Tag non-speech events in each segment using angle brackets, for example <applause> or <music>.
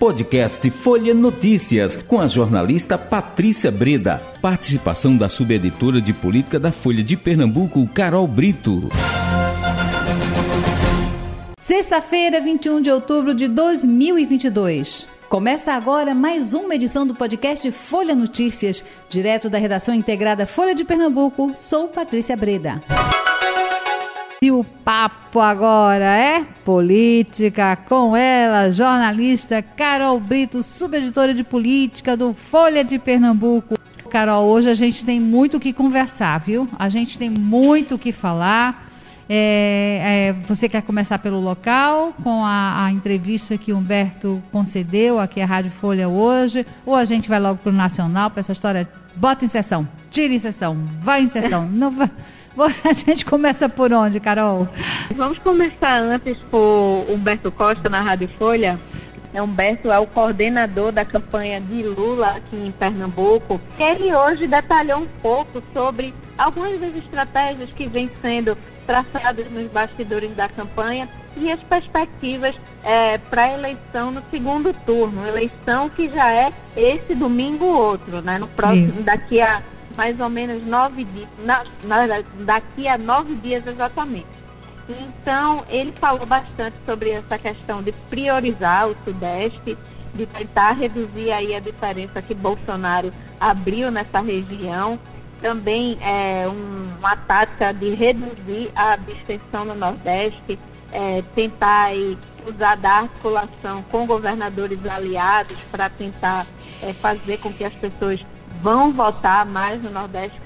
Podcast Folha Notícias, com a jornalista Patrícia Breda. Participação da subeditora de política da Folha de Pernambuco, Carol Brito. Sexta-feira, 21 de outubro de 2022. Começa agora mais uma edição do podcast Folha Notícias, direto da redação integrada Folha de Pernambuco. Sou Patrícia Breda. E o papo agora é política com ela, jornalista Carol Brito, subeditora de política do Folha de Pernambuco. Carol, hoje a gente tem muito o que conversar, viu? A gente tem muito o que falar. É, é, você quer começar pelo local, com a, a, entrevista que Humberto concedeu aqui à Rádio Folha hoje, ou a gente vai logo para o Nacional, para essa história, bota em sessão, tira em sessão, vai em sessão, não vai... A gente começa por onde, Carol? Vamos começar antes por Humberto Costa na Rádio Folha. É, Humberto é o coordenador da campanha de Lula aqui em Pernambuco. Ele hoje detalhou um pouco sobre algumas das estratégias que vêm sendo traçadas nos bastidores da campanha e as perspectivas é, para a eleição no segundo turno, eleição que já é esse domingo outro, né? No próximo, Isso. daqui a mais ou menos nove dias, na, na, daqui a nove dias exatamente. Então, ele falou bastante sobre essa questão de priorizar o Sudeste, de tentar reduzir aí a diferença que Bolsonaro abriu nessa região também é, um, uma tática de reduzir a abstenção no Nordeste, é, tentar aí, usar da articulação com governadores aliados para tentar é, fazer com que as pessoas vão votar mais no Nordeste.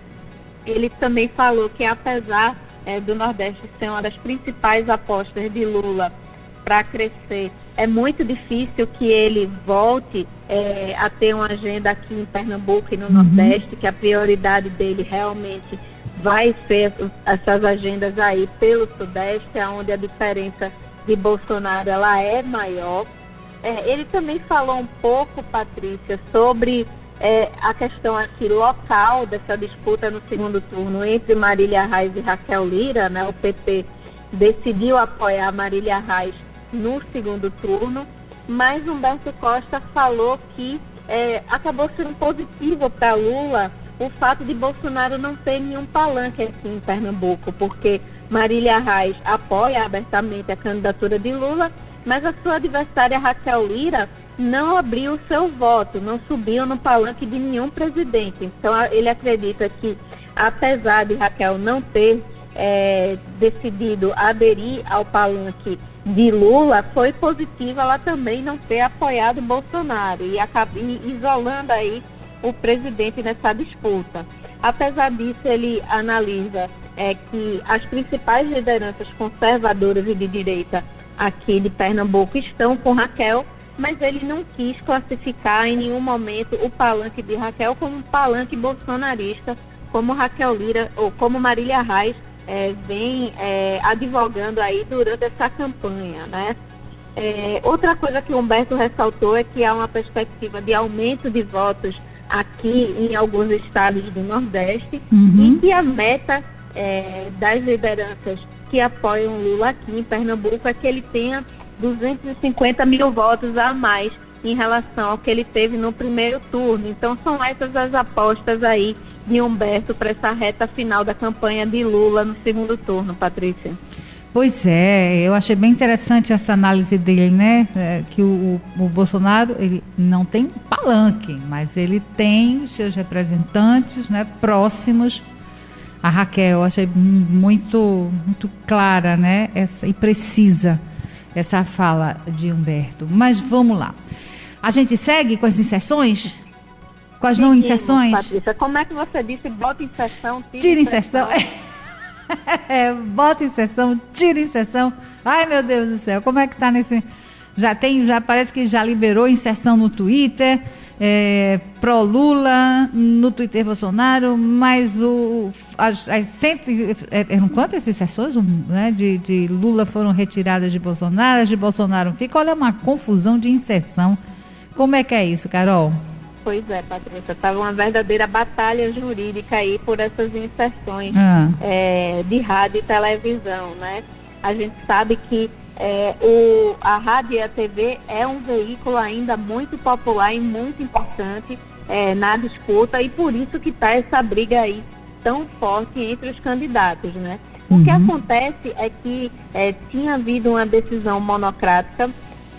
Ele também falou que apesar é, do Nordeste ser uma das principais apostas de Lula para crescer, é muito difícil que ele volte é, a ter uma agenda aqui em Pernambuco e no uhum. Nordeste, que a prioridade dele realmente vai ser essas agendas aí pelo Sudeste, onde a diferença de Bolsonaro ela é maior. É, ele também falou um pouco, Patrícia, sobre é, a questão aqui local dessa disputa no segundo turno entre Marília Reis e Raquel Lira, né? O PT decidiu apoiar Marília Reis no segundo turno mas Humberto Costa falou que é, acabou sendo positivo para Lula o fato de Bolsonaro não ter nenhum palanque aqui em Pernambuco, porque Marília Reis apoia abertamente a candidatura de Lula, mas a sua adversária Raquel Lira não abriu o seu voto, não subiu no palanque de nenhum presidente. Então ele acredita que, apesar de Raquel não ter é, decidido aderir ao palanque de Lula foi positiva ela também não ter apoiado Bolsonaro e acabou isolando aí o presidente nessa disputa. Apesar disso, ele analisa é, que as principais lideranças conservadoras e de direita aqui de Pernambuco estão com Raquel, mas ele não quis classificar em nenhum momento o palanque de Raquel como um palanque bolsonarista, como Raquel Lira ou como Marília Reis é, vem é, advogando aí durante essa campanha, né? É, outra coisa que o Humberto ressaltou é que há uma perspectiva de aumento de votos aqui em alguns estados do Nordeste uhum. e que a meta é, das lideranças que apoiam Lula aqui em Pernambuco é que ele tenha 250 mil votos a mais em relação ao que ele teve no primeiro turno. Então são essas as apostas aí de Humberto para essa reta final da campanha de Lula no segundo turno, Patrícia. Pois é, eu achei bem interessante essa análise dele, né? É, que o, o, Bolsonaro ele não tem palanque, mas ele tem seus representantes, né, próximos a Raquel. Eu achei muito, muito clara, né? Essa, e precisa essa fala de Humberto. Mas vamos lá. A gente segue com as inserções? Com as não inserções? Patrícia, como é que você disse? Bota inserção, tira, tira inserção. <laughs> é, bota inserção, tira inserção. Ai, meu Deus do céu, como é que tá nesse... Já tem, já parece que já liberou inserção no Twitter, é, pro Lula, no Twitter Bolsonaro, mas o, as, as cento, é, eram quantas inserções né, de, de Lula foram retiradas de Bolsonaro, as de Bolsonaro fica, olha uma confusão de inserção. Como é que é isso, Carol? Pois é, Patrícia, estava uma verdadeira batalha jurídica aí por essas inserções ah. é, de rádio e televisão, né? A gente sabe que é, o, a rádio e a TV é um veículo ainda muito popular e muito importante é, na disputa e por isso que está essa briga aí tão forte entre os candidatos, né? O que uhum. acontece é que é, tinha havido uma decisão monocrática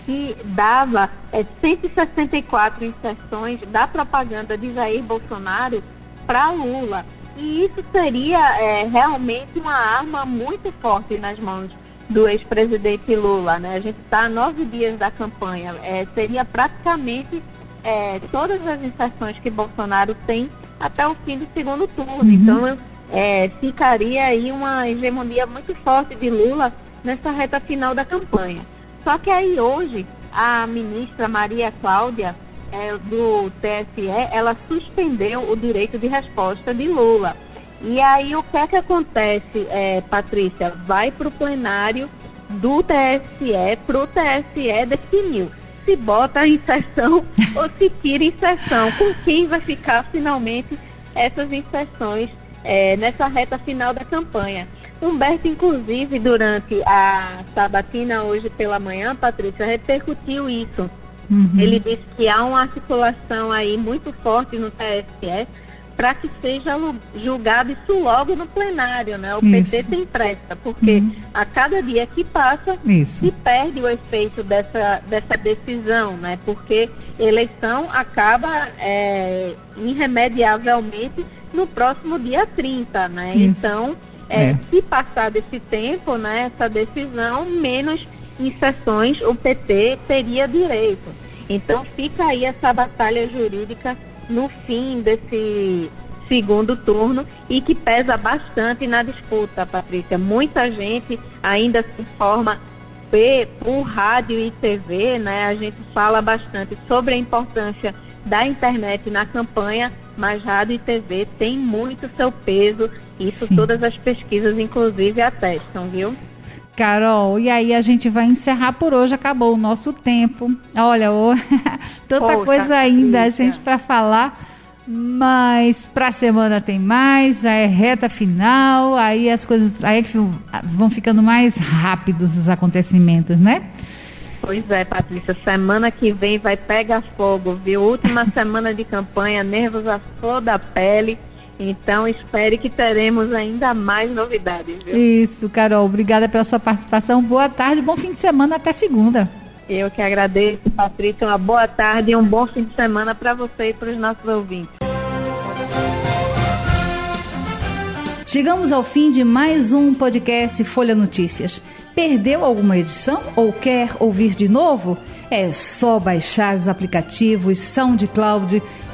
que dava é, 164 inserções da propaganda de Jair Bolsonaro para Lula. E isso seria é, realmente uma arma muito forte nas mãos do ex-presidente Lula. Né? A gente está a nove dias da campanha. É, seria praticamente é, todas as inserções que Bolsonaro tem até o fim do segundo turno. Uhum. Então, é, ficaria aí uma hegemonia muito forte de Lula nessa reta final da campanha. Só que aí hoje a ministra Maria Cláudia é, do TSE, ela suspendeu o direito de resposta de Lula. E aí o que é que acontece, é, Patrícia? Vai para o plenário do TSE, para o TSE definir se bota a inserção <laughs> ou se tira inserção. Com quem vai ficar finalmente essas inserções é, nessa reta final da campanha. Humberto, inclusive, durante a sabatina hoje pela manhã, Patrícia, repercutiu isso. Uhum. Ele disse que há uma articulação aí muito forte no TSE para que seja julgado isso logo no plenário, né? O isso. PT tem pressa, porque uhum. a cada dia que passa isso. se perde o efeito dessa, dessa decisão, né? Porque eleição acaba é, irremediavelmente no próximo dia 30, né? Isso. Então, é, é. se passar desse tempo, né, essa decisão, menos inserções o PT teria direito. Então fica aí essa batalha jurídica no fim desse segundo turno e que pesa bastante na disputa, Patrícia. Muita gente ainda se informa por rádio e TV, né? A gente fala bastante sobre a importância da internet na campanha, mas rádio e TV tem muito seu peso. Isso Sim. todas as pesquisas, inclusive, atestam, viu? Carol, e aí a gente vai encerrar por hoje, acabou o nosso tempo. Olha, oh, <laughs> tanta Poxa, coisa ainda a gente para falar, mas para a semana tem mais, já é reta final, aí as coisas aí é vão ficando mais rápidos os acontecimentos, né? Pois é, Patrícia, semana que vem vai pegar fogo, viu? Última <laughs> semana de campanha, nervos à flor da pele. Então, espere que teremos ainda mais novidades. Viu? Isso, Carol. Obrigada pela sua participação. Boa tarde, bom fim de semana. Até segunda. Eu que agradeço, Patrícia. Uma boa tarde e um bom fim de semana para você e para os nossos ouvintes. Chegamos ao fim de mais um podcast Folha Notícias. Perdeu alguma edição ou quer ouvir de novo? É só baixar os aplicativos SoundCloud,